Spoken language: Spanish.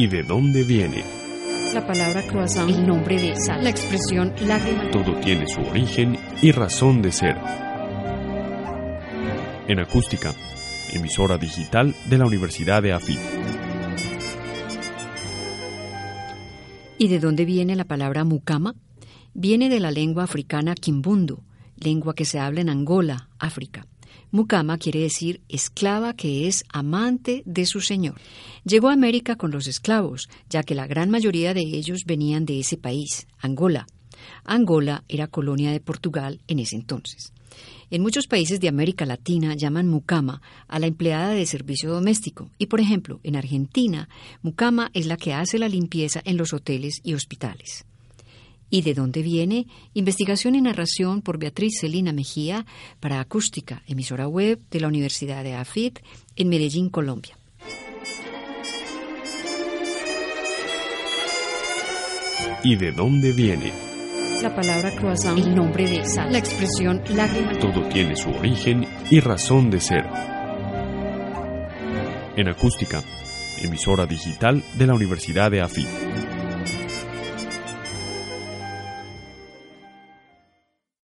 ¿Y de dónde viene? La palabra croissant, el nombre de sal, la expresión lágrima. Todo tiene su origen y razón de ser. En acústica, emisora digital de la Universidad de AFIT. ¿Y de dónde viene la palabra mucama? Viene de la lengua africana kimbundu, lengua que se habla en Angola, África. Mukama quiere decir esclava que es amante de su señor. Llegó a América con los esclavos, ya que la gran mayoría de ellos venían de ese país, Angola. Angola era colonia de Portugal en ese entonces. En muchos países de América Latina llaman mucama a la empleada de servicio doméstico y, por ejemplo, en Argentina, mucama es la que hace la limpieza en los hoteles y hospitales. ¿Y de dónde viene? Investigación y narración por Beatriz Celina Mejía para Acústica, emisora web de la Universidad de AFIT en Medellín, Colombia. ¿Y de dónde viene? La palabra croissant, el nombre de sal, la expresión lágrima. Todo tiene su origen y razón de ser. En acústica, emisora digital de la Universidad de AFIT.